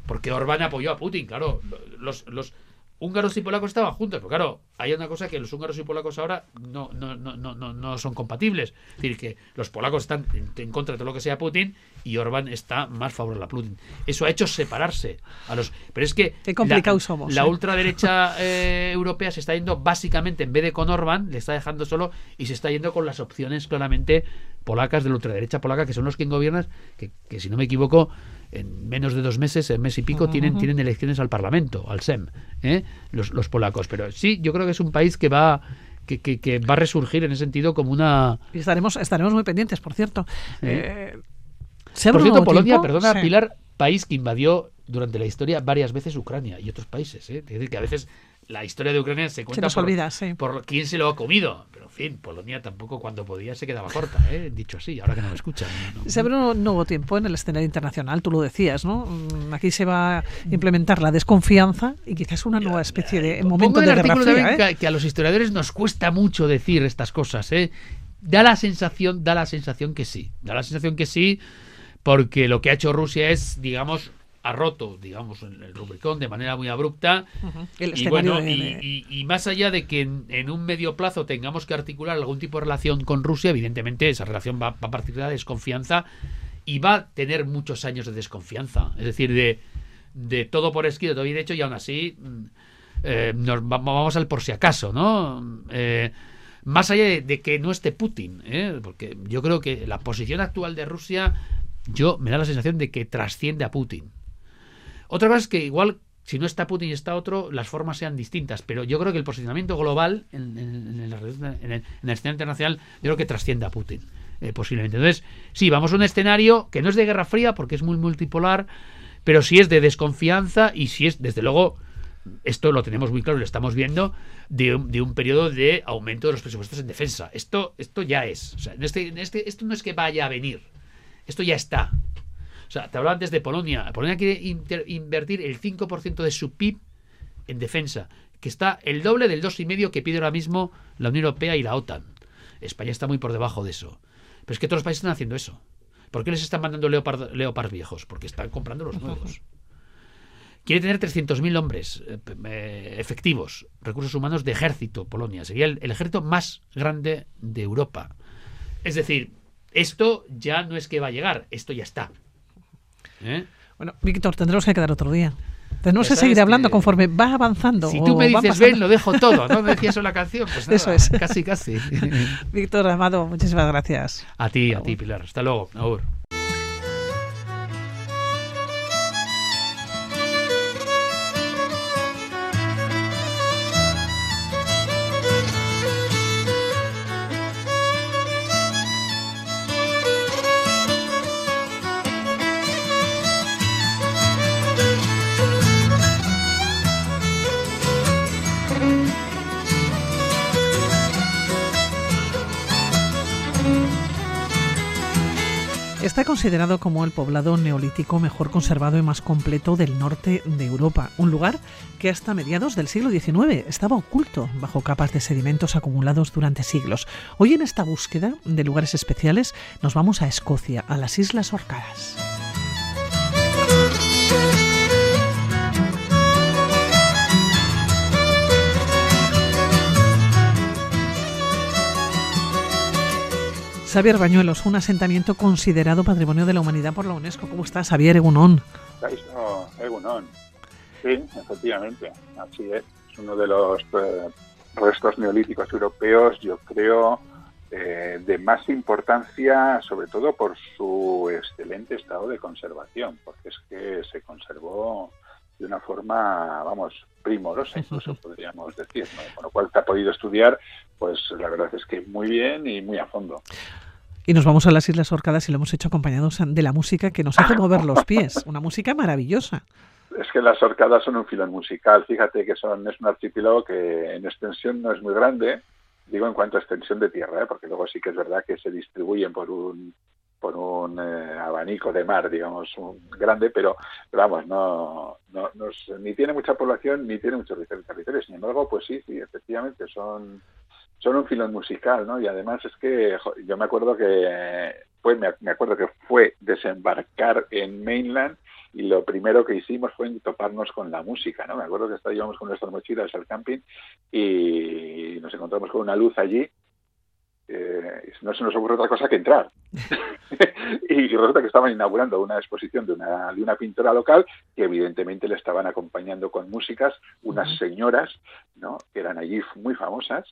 Porque Orbán apoyó a Putin claro. Los los húngaros y polacos estaban juntos, pero claro, hay una cosa que los húngaros y polacos ahora no, no, no, no, no son compatibles. Es decir, que los polacos están en, contra de todo lo que sea Putin y Orbán está más favorable a Putin. Eso ha hecho separarse a los. Pero es que Qué la, somos, la ¿eh? ultraderecha (laughs) eh, europea se está yendo básicamente, en vez de con Orbán, le está dejando solo y se está yendo con las opciones claramente polacas de la ultraderecha polaca, que son los que gobiernan, que, que si no me equivoco, en menos de dos meses, en mes y pico, uh -huh. tienen, tienen elecciones al Parlamento, al SEM, ¿eh? los, los polacos. Pero sí, yo creo que es un país que va que, que, que, va a resurgir en ese sentido como una... Y estaremos, estaremos muy pendientes, por cierto. Eh, por cierto, Polonia, tiempo? perdona, sí. Pilar, país que invadió durante la historia varias veces Ucrania y otros países. ¿eh? Es decir, que a veces la historia de Ucrania se cuenta se por, olvida, sí. por, quién se lo ha comido. Pero, en fin, Polonia tampoco cuando podía se quedaba corta, ¿eh? dicho así, ahora que no me escuchan. No, se abre un nuevo tiempo en el escenario internacional, tú lo decías, ¿no? Mm, Aquí se va a implementar la desconfianza y quizás una nueva especie de momento de guerra fría, ¿eh? que, que a los historiadores nos cuesta mucho decir estas cosas, ¿eh? Da la sensación, da la sensación que sí. Da la sensación que sí, porque lo que ha hecho Rusia es, digamos, ha roto, digamos, el Rubricón de manera muy abrupta. Uh -huh. y bueno, de... y, y, y, más allá de que en, en, un medio plazo tengamos que articular algún tipo de relación con Rusia, evidentemente esa relación va, va a partir de la desconfianza y va a tener muchos años de desconfianza. Es decir, de, de todo por escrito, todo bien hecho, y aún así eh, nos vamos al por si acaso, ¿no? Eh, más allá de, de, que no esté Putin, ¿eh? porque yo creo que la posición actual de Rusia, yo me da la sensación de que trasciende a Putin. Otra cosa es que igual si no está Putin y está otro, las formas sean distintas, pero yo creo que el posicionamiento global en, en, en, el, en el, escenario internacional, yo creo que trasciende a Putin, eh, posiblemente. Entonces, sí, vamos a un escenario que no es de guerra fría porque es muy multipolar, pero sí es de desconfianza y sí es, desde luego, esto lo tenemos muy claro, lo estamos viendo, de un, de un periodo de aumento de los presupuestos en defensa. Esto, esto ya es. O sea, en este, en este, esto no es que vaya a venir, esto ya está. O sea, te hablaba antes de Polonia. Polonia quiere inter, invertir el 5% de su PIB en defensa, que está el doble del 2,5% que pide ahora mismo la Unión Europea y la OTAN. España está muy por debajo de eso. Pero es que todos los países están haciendo eso. ¿Por qué les están mandando Leopard, Leopard viejos? Porque están comprando los nuevos. (laughs) Quiere tener 300.000 hombres eh, efectivos, recursos humanos de ejército, Polonia. Sería el, el ejército más grande de Europa. Es decir, esto ya no es que va a llegar, esto ya está. ¿Eh? Bueno, Víctor, tendremos que quedar otro día. Tenemos que seguir hablando que... conforme va avanzando. Si tú me dices, ven, lo dejo todo. ¿No me decías la canción? Pues (laughs) nada, eso es. Casi, casi. (laughs) Víctor Amado, muchísimas gracias. A ti, a ti, Pilar. Hasta luego. Aur. Considerado como el poblado neolítico mejor conservado y más completo del norte de Europa, un lugar que hasta mediados del siglo XIX estaba oculto bajo capas de sedimentos acumulados durante siglos. Hoy en esta búsqueda de lugares especiales nos vamos a Escocia, a las Islas Orcadas. Xavier Bañuelos, un asentamiento considerado Patrimonio de la Humanidad por la UNESCO. ¿Cómo estás, Xavier Egunón? Egunón. Sí, efectivamente, así es. Es uno de los eh, restos neolíticos europeos, yo creo, eh, de más importancia, sobre todo por su excelente estado de conservación, porque es que se conservó de una forma, vamos, primorosa, incluso (laughs) podríamos decir, ¿no? con lo cual te ha podido estudiar, pues la verdad es que muy bien y muy a fondo. Y nos vamos a las Islas Orcadas y lo hemos hecho acompañados de la música que nos hace mover los pies. (laughs) Una música maravillosa. Es que las Orcadas son un filón musical. Fíjate que son es un archipiélago que en extensión no es muy grande, digo en cuanto a extensión de tierra, ¿eh? porque luego sí que es verdad que se distribuyen por un por un eh, abanico de mar, digamos, un grande, pero, vamos, no, no, ni tiene mucha población ni tiene mucho territorio. Sin embargo, pues sí, sí, efectivamente son, son un filón musical, ¿no? Y además es que yo me acuerdo que fue, me, acuerdo que fue desembarcar en mainland y lo primero que hicimos fue toparnos con la música, ¿no? Me acuerdo que estábamos con nuestras mochilas al camping y nos encontramos con una luz allí eh, no se nos ocurre otra cosa que entrar. (laughs) (laughs) y resulta que estaban inaugurando una exposición de una, de una pintora local que evidentemente le estaban acompañando con músicas unas señoras, ¿no? que eran allí muy famosas,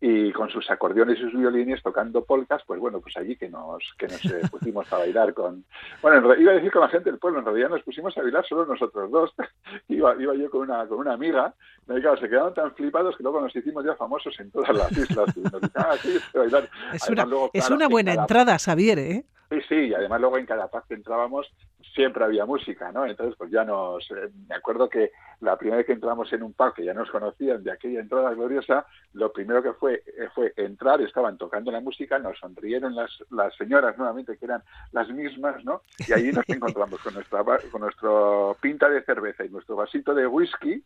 y con sus acordeones y sus violines tocando polcas, pues bueno, pues allí que nos, que nos eh, pusimos a bailar con... Bueno, iba a decir con la gente del pueblo, en realidad nos pusimos a bailar solo nosotros dos. (laughs) iba, iba yo con una, con una amiga, y claro, se quedaron tan flipados que luego nos hicimos ya famosos en todas las islas. Y nos ah, sí, bailar es una, es una buena entrada, Xavier, ¿eh? Sí, sí, y además luego en cada paz que entrábamos siempre había música, ¿no? Entonces, pues ya nos... Eh, me acuerdo que la primera vez que entramos en un pub que ya nos conocían de aquella entrada gloriosa, lo primero que fue eh, fue entrar, estaban tocando la música, nos sonrieron las, las señoras nuevamente, que eran las mismas, ¿no? Y ahí nos (laughs) encontramos con nuestra con nuestro pinta de cerveza y nuestro vasito de whisky,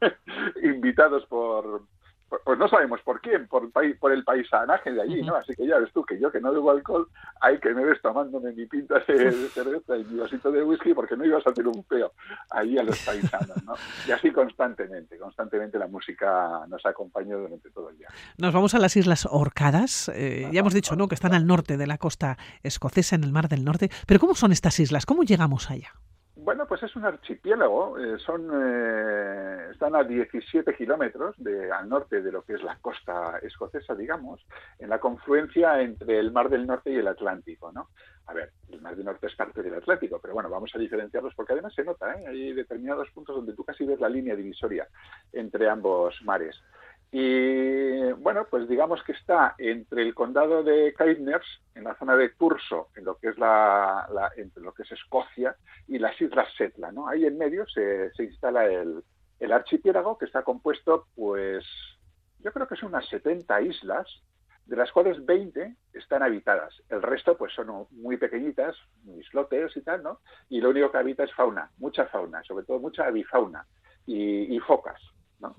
(laughs) invitados por pues no sabemos por quién, por, por el paisanaje de allí, ¿no? Así que ya ves tú que yo que no bebo alcohol, hay que me ves tomándome mi pinta de, (laughs) cerveza y mi vasito de whisky porque no ibas a hacer un feo ahí a los paisanos, ¿no? Y así constantemente, constantemente la música nos ha acompañado durante todo el día. Nos vamos a las Islas Orcadas, eh, ya hemos dicho, ¿no?, que están al norte de la costa escocesa, en el Mar del Norte, pero ¿cómo son estas islas? ¿Cómo llegamos allá? Bueno, pues es un archipiélago, eh, son, eh, están a 17 kilómetros al norte de lo que es la costa escocesa, digamos, en la confluencia entre el Mar del Norte y el Atlántico, ¿no? A ver, el Mar del Norte es parte del Atlántico, pero bueno, vamos a diferenciarlos porque además se nota, ¿eh? Hay determinados puntos donde tú casi ves la línea divisoria entre ambos mares. Y bueno, pues digamos que está entre el condado de Caithness, en la zona de Turso, en lo que es la, entre lo que es Escocia, y las Islas Setla, ¿no? Ahí en medio se, se instala el, el, archipiélago que está compuesto, pues, yo creo que son unas 70 islas, de las cuales 20 están habitadas. El resto, pues, son muy pequeñitas, islotes y tal, ¿no? Y lo único que habita es fauna, mucha fauna, sobre todo mucha avifauna y focas. ¿No?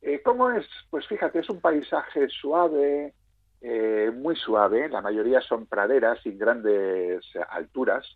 Eh, ¿Cómo es? Pues fíjate, es un paisaje suave, eh, muy suave, la mayoría son praderas sin grandes alturas.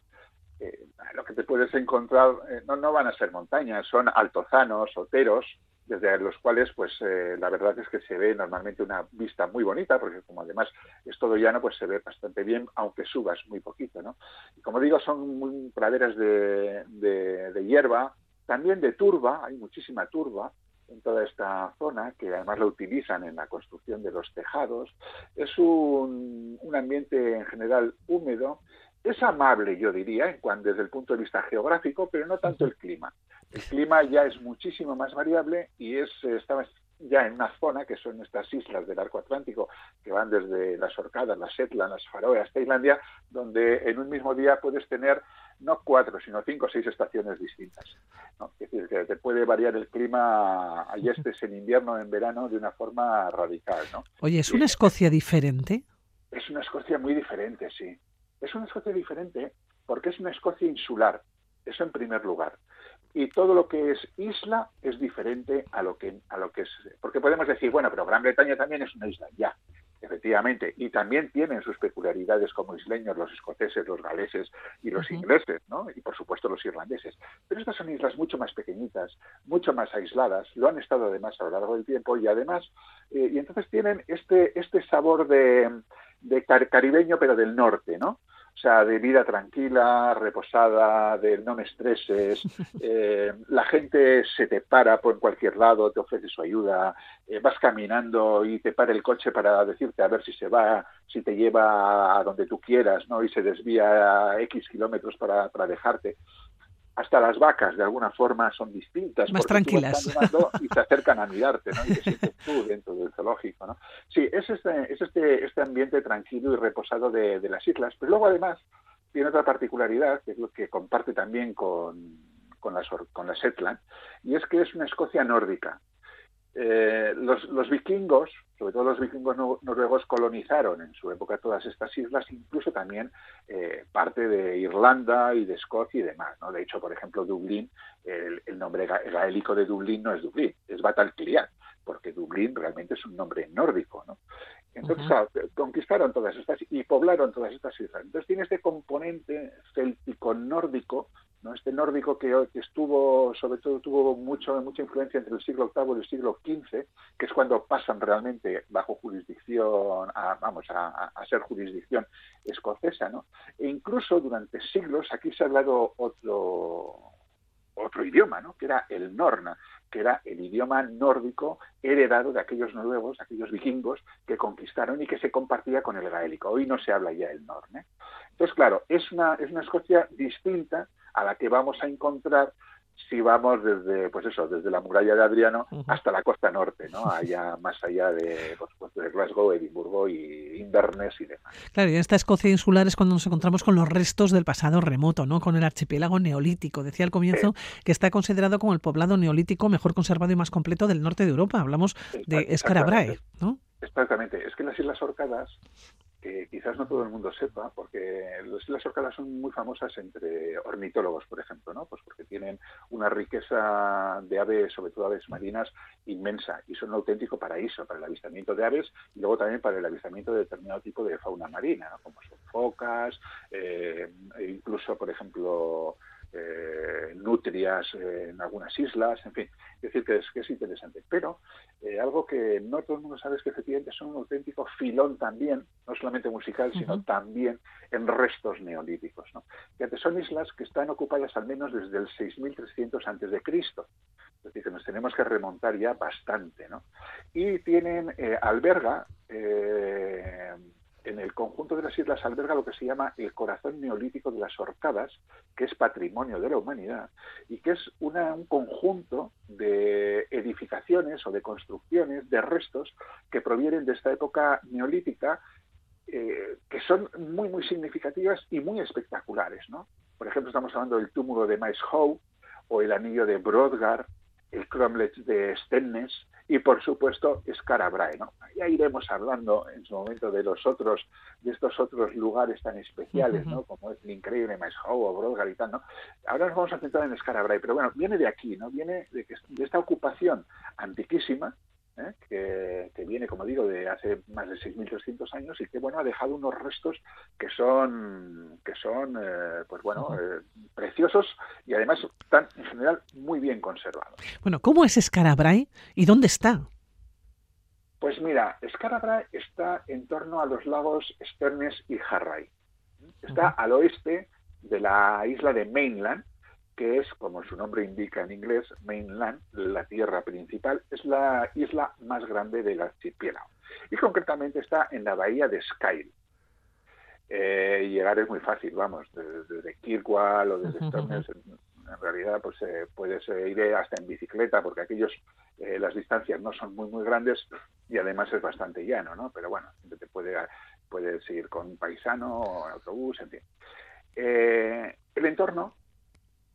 Eh, lo que te puedes encontrar no, no van a ser montañas, son altozanos, oteros, desde los cuales pues la verdad es que se ve normalmente una vista muy bonita, porque como además es todo llano, pues se ve bastante bien, aunque subas muy poquito, ¿no? Y como digo, son praderas de, de hierba, también de turba, hay muchísima turba, en toda esta zona, que además lo utilizan en la construcción de los tejados. Es un, ambiente en general húmedo. Es amable, yo diría, en cuanto, desde el punto de vista geográfico, pero no tanto el clima. El clima ya es muchísimo más variable y es, está ya en una zona que son estas islas del arco atlántico que van desde las Orcadas, las Shetland, las Faroe hasta Islandia, donde en un mismo día puedes tener no cuatro, sino cinco o seis estaciones distintas. Es decir, que te puede variar el clima, allí estés en invierno o en verano, de una forma radical. ¿no? Oye, ¿es una Escocia diferente? Es una Escocia muy diferente, sí. Es una Escocia diferente porque es una Escocia insular, eso en primer lugar. Y todo lo que es isla es diferente a lo que a lo que es porque podemos decir bueno pero Gran Bretaña también es una isla ya efectivamente, y también tienen sus peculiaridades como isleños, los escoceses, los galeses y los ingleses, ¿no? Y por supuesto los irlandeses. Pero estas son islas mucho más pequeñitas, mucho más aisladas, lo han estado además a lo largo del tiempo y además, eh, y entonces tienen este, este sabor de, de caribeño pero del norte, ¿no? Sea, de vida tranquila, reposada, de no me estreses, (laughs) eh, la gente se te para por cualquier lado, te ofrece su ayuda, eh, vas caminando y te para el coche para decirte a ver si se va, si te lleva a donde tú quieras, ¿no? Y se desvía a X kilómetros para, para dejarte. Hasta las vacas de alguna forma son distintas. Más tranquilas. (laughs) y se acercan a mirarte, ¿no? Y te sientes tú dentro del zoológico, ¿no? Sí, es este, es este, este ambiente tranquilo y reposado de, de las islas. Pero luego además tiene otra particularidad, que es lo que comparte también con, con, las, con la Shetland, y es que es una Escocia nórdica. Eh, los, los, vikingos, sobre todo los vikingos noruegos, colonizaron en su época todas estas islas, incluso también eh, parte de Irlanda y de Escocia y demás. ¿no? De hecho, por ejemplo, Dublín, el, nombre gaélico de Dublín no es Dublín, es Batalclian, porque Dublín realmente es un nombre nórdico. ¿no? Entonces, conquistaron todas estas y poblaron todas estas islas. Entonces, tiene este componente céltico-nórdico ¿no? Este nórdico que, estuvo, sobre todo, tuvo mucho, mucha influencia entre el siglo VIII y el siglo XV, que es cuando pasan realmente bajo jurisdicción, a, vamos, a, ser jurisdicción escocesa, ¿no? E incluso durante siglos aquí se ha hablado otro, otro idioma, ¿no? Que era el Norna, que era el idioma nórdico heredado de aquellos noruegos, aquellos vikingos que conquistaron y que se compartía con el gaélico. Hoy no se habla ya el Norne. Entonces, claro, es una, es una Escocia distinta a la que vamos a encontrar si vamos desde pues eso desde la muralla de Adriano hasta la costa norte no allá más allá de, pues, de Glasgow Edimburgo y Inverness y demás. Claro y en esta Escocia insular es cuando nos encontramos con los restos del pasado remoto no con el archipiélago neolítico. Decía al comienzo que está considerado como el poblado neolítico mejor conservado y más completo del norte de Europa. Hablamos de Escarabrae no exactamente. Es que las Islas Orcadas que quizás no todo el mundo sepa, porque las Islas Orcadas son muy famosas entre ornitólogos, por ejemplo, ¿no? Pues porque tienen una riqueza de aves, sobre todo aves marinas, inmensa y son un auténtico paraíso para el avistamiento de aves y luego también para el avistamiento de determinado tipo de fauna marina, como son focas, eh, e incluso, por ejemplo, eh, nutrias en algunas islas, en fin, es decir, que es, que es interesante. Pero eh, algo que no todo el mundo sabe es que efectivamente son un auténtico filón también, no solamente musical, sino también en restos neolíticos. ¿no? Fíjate, son islas que están ocupadas al menos desde el 6300 antes de Cristo. Es decir, que nos tenemos que remontar ya bastante, ¿no? Y tienen, eh, alberga, eh, en el conjunto de las islas alberga lo que se llama el corazón neolítico de las Orcadas, que es patrimonio de la humanidad y que es un conjunto de edificaciones o de construcciones, de restos que provienen de esta época neolítica, eh, que son muy, muy significativas y muy espectaculares. ¿no? Por ejemplo, estamos hablando del túmulo de Maes Howe o el anillo de Brodgar, el cromlech de Stennes, y por supuesto Scarabrae, ¿no? Ya iremos hablando en su momento de los otros, de estos otros lugares tan especiales, ¿no? Como es el increíble Maeshow o Brodgar y tal, ¿no? Ahora nos vamos a centrar en Scarabrae, pero bueno, viene de aquí, ¿no? Viene de, que, de esta ocupación antiquísima, ¿eh? que, viene, como digo, de hace más de 6.300 años y que, bueno, ha dejado unos restos que son, que son eh, pues bueno, eh, preciosos y además están, en general, muy bien conservados. Bueno, ¿cómo es Escarabray y dónde está? Pues mira, Escarabray está en torno a los lagos Sternes y Harray. Está al oeste de la isla de Mainland, que es, como su nombre indica en inglés, mainland, la tierra principal, es la isla más grande del archipiélago. Y concretamente está en la bahía de Skyle. Eh, llegar es muy fácil, vamos, desde, Kirkwall o desde Stornes, en realidad pues eh, puedes eh, ir hasta en bicicleta porque aquellos las distancias no son muy muy grandes y además es bastante llano no pero bueno te puede, puedes ir con un paisano o autobús en fin el entorno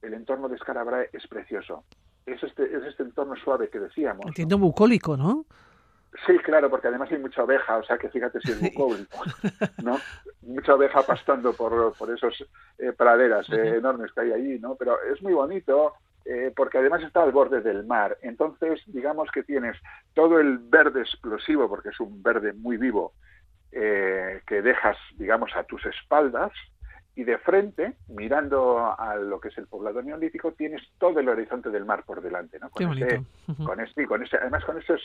el entorno de Escarabrae es precioso. Es este, es este entorno suave que decíamos. Entiendo bucólico, ¿no? Sí, claro, porque además hay mucha oveja, o sea que fíjate si es bucólico, ¿no? Mucha oveja pastando por, por esos eh, praderas eh, enormes que hay allí, ¿no? Pero es muy bonito, eh, porque además está al borde del mar. Entonces, digamos que tienes todo el verde explosivo, porque es un verde muy vivo, que dejas, digamos, a tus espaldas, y de frente, mirando a lo que es el poblado neolítico, tienes todo el horizonte del mar por delante, ¿no? Con, ese, con, ese, con ese, además con esos,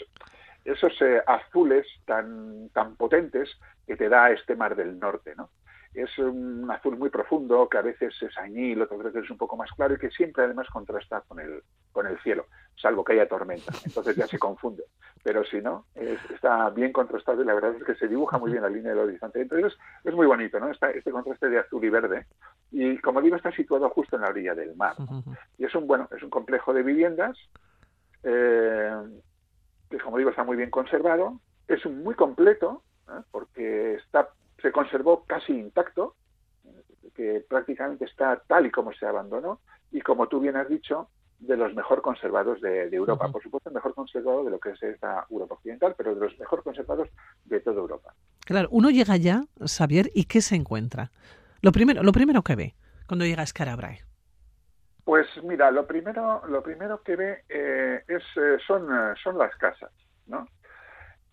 esos eh, azules tan, tan potentes que te da este mar del norte, ¿no? Es un azul muy profundo que a veces es añil, otras veces es un poco más claro y que siempre además contrasta con el, con el cielo, salvo que haya tormenta. Entonces ya se confunde. Pero si no, está bien contrastado y la verdad es que se dibuja muy bien la línea del horizonte. Entonces es muy bonito, ¿no? Está este contraste de azul y verde. Y como digo, está situado justo en la orilla del mar. Y es un, bueno, es un complejo de viviendas eh, que, como digo, está muy bien conservado. Es muy completo, ¿eh? porque está se conservó casi intacto, que prácticamente está tal y como se abandonó, y como tú bien has dicho, de los mejor conservados de, Europa. Por supuesto, el mejor conservado de lo que es esta Europa Occidental, pero de los mejor conservados de toda Europa. Claro, uno llega ya, Xavier, ¿y qué se encuentra? Lo primero, lo primero que ve cuando llega a Scarabrae. Pues mira, lo primero, lo primero que ve eh, es, eh, son, eh, son las casas, ¿no?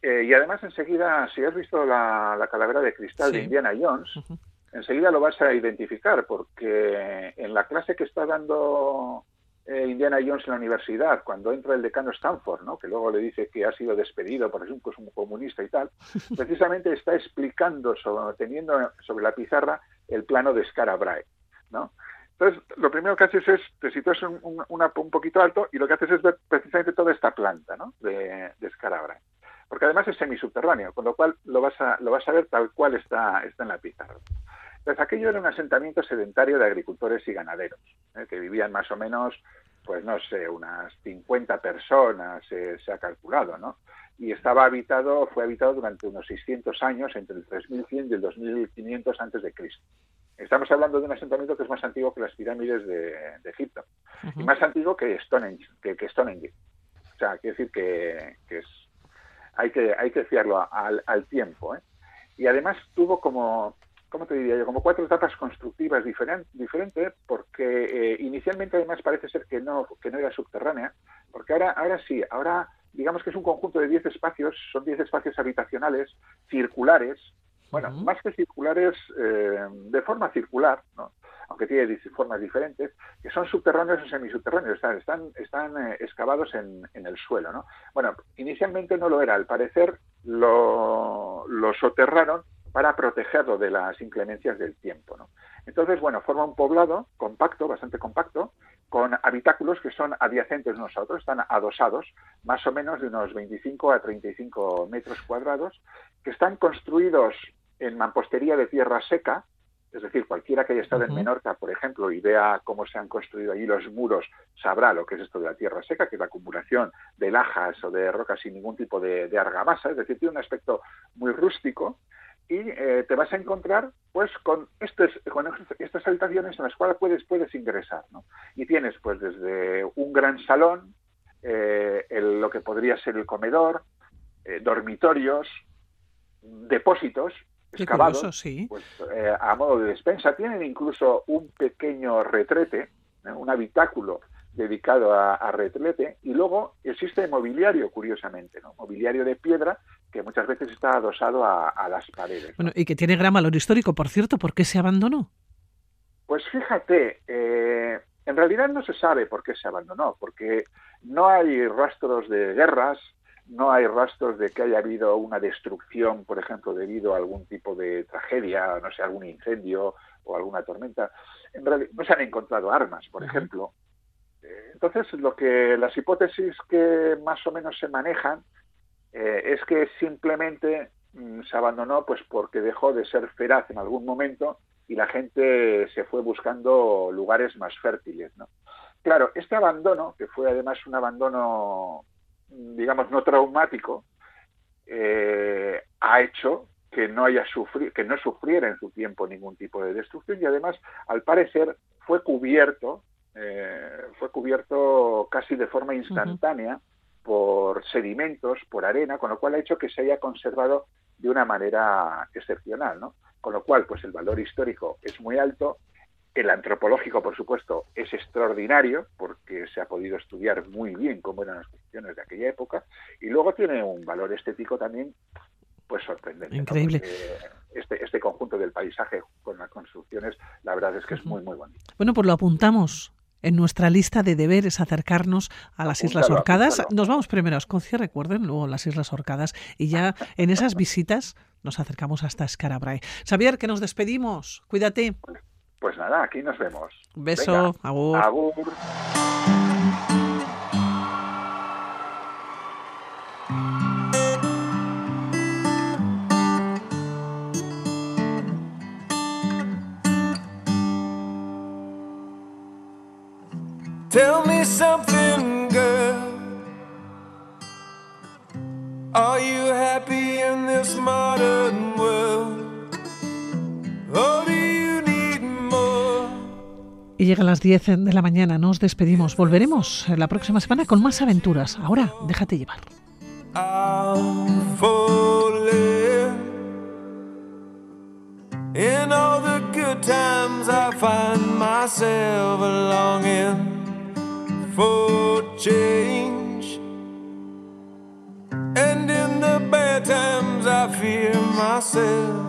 Y además enseguida, si has visto la, calavera de cristal de Indiana Jones, enseguida lo vas a identificar, porque en la clase que está dando eh, Indiana Jones en la universidad, cuando entra el decano Stanford, ¿no? que luego le dice que ha sido despedido por ejemplo un comunista y tal, (laughs) precisamente está explicando, sobre, teniendo sobre la pizarra, el plano de Scarabrae. ¿no? Entonces, lo primero que haces es, te sitúas un, un, poquito alto y lo que haces es ver precisamente toda esta planta ¿no? de, de Scarabrae. Porque además es semisubterráneo, con lo cual lo vas a, lo vas a ver tal cual está, está en la pizarra. Entonces, aquello era un asentamiento sedentario de agricultores y ganaderos, ¿eh? que vivían más o menos, pues no sé, unas 50 personas, se ha calculado, ¿no? Y estaba habitado, fue habitado durante unos 600 años, entre el 3100 y el 2500 antes de Cristo. Estamos hablando de un asentamiento que es más antiguo que las pirámides de, Egipto y más antiguo que Stonehenge, que, Stonehenge. O sea, quiere decir que, es, hay que hay que fiarlo al, al tiempo. ¿eh? Y además tuvo como ¿cómo te diría yo? Como cuatro etapas constructivas diferentes, porque eh, inicialmente además parece ser que no, que no era subterránea, porque ahora, ahora sí, ahora digamos que es un conjunto de 10 espacios, son 10 espacios habitacionales circulares, bueno, más que circulares, eh, de forma circular, ¿no? Aunque tiene formas diferentes, que son subterráneos o semisubterráneos, están, están, eh, excavados en, el suelo. ¿no? Bueno, inicialmente no lo era, al parecer lo, soterraron para protegerlo de las inclemencias del tiempo. Entonces, bueno, forma un poblado compacto, bastante compacto, con habitáculos que son adyacentes unos a otros, están adosados, más o menos de unos 25 a 35 metros cuadrados, que están construidos en mampostería de tierra seca, es decir, cualquiera que haya estado en Menorca, por ejemplo, y vea cómo se han construido allí los muros, sabrá lo que es esto de la tierra seca, que es la acumulación de lajas o de rocas sin ningún tipo de, de argamasa, es decir, tiene un aspecto muy rústico, y eh, te vas a encontrar pues con, estos, con estas habitaciones en las cuales puedes, puedes ingresar. ¿no? Y tienes pues desde un gran salón, eh, lo que podría ser el comedor, eh, dormitorios, depósitos excavados pues, a modo de despensa. Tienen incluso un pequeño retrete, un habitáculo dedicado a, retrete y luego existe mobiliario, curiosamente, ¿no? mobiliario de piedra que muchas veces está adosado a, las paredes. Bueno, y que tiene gran valor histórico, por cierto, ¿por qué se abandonó? Pues fíjate, eh, en realidad no se sabe por qué se abandonó, porque no hay rastros de guerras, no hay rastros de que haya habido una destrucción, por ejemplo, debido a algún tipo de tragedia, no sé, algún incendio o alguna tormenta. En realidad, no se han encontrado armas, por ejemplo. Eh, entonces, lo que las hipótesis que más o menos se manejan eh, es que simplemente mm, se abandonó pues porque dejó de ser feraz en algún momento y la gente se fue buscando lugares más fértiles. ¿no? Claro, este abandono, que fue además un abandono, digamos, no traumático, eh, ha hecho que no haya sufrido, que no sufriera en su tiempo ningún tipo de destrucción y además, al parecer, fue cubierto, eh, fue cubierto casi de forma instantánea por sedimentos, por arena, con lo cual ha hecho que se haya conservado de una manera excepcional, ¿no? Con lo cual, pues el valor histórico es muy alto, el antropológico, por supuesto, es extraordinario porque se ha podido estudiar muy bien cómo eran las cuestiones de aquella época y luego tiene un valor estético también pues sorprendente. Increíble. Este, este conjunto del paisaje con las construcciones, la verdad es que es muy, muy bonito. Bueno, pues lo apuntamos en nuestra lista de deberes acercarnos a las Islas Orcadas. Nos vamos primero a Escocia, recuerden, luego las Islas Orcadas y ya en esas visitas nos acercamos hasta Scarabrae. Xavier, que nos despedimos. Cuídate. Pues nada, aquí nos vemos. Beso, Venga, agur. agur. Tell me something, girl. Are you Y llega las 10 de la mañana, nos despedimos. Volveremos la próxima semana con más aventuras. Ahora, déjate llevar. In the good times, I. And in the bad times, I fear myself.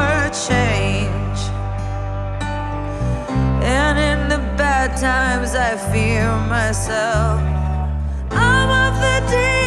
bad times, I fear myself. I'm of the deep.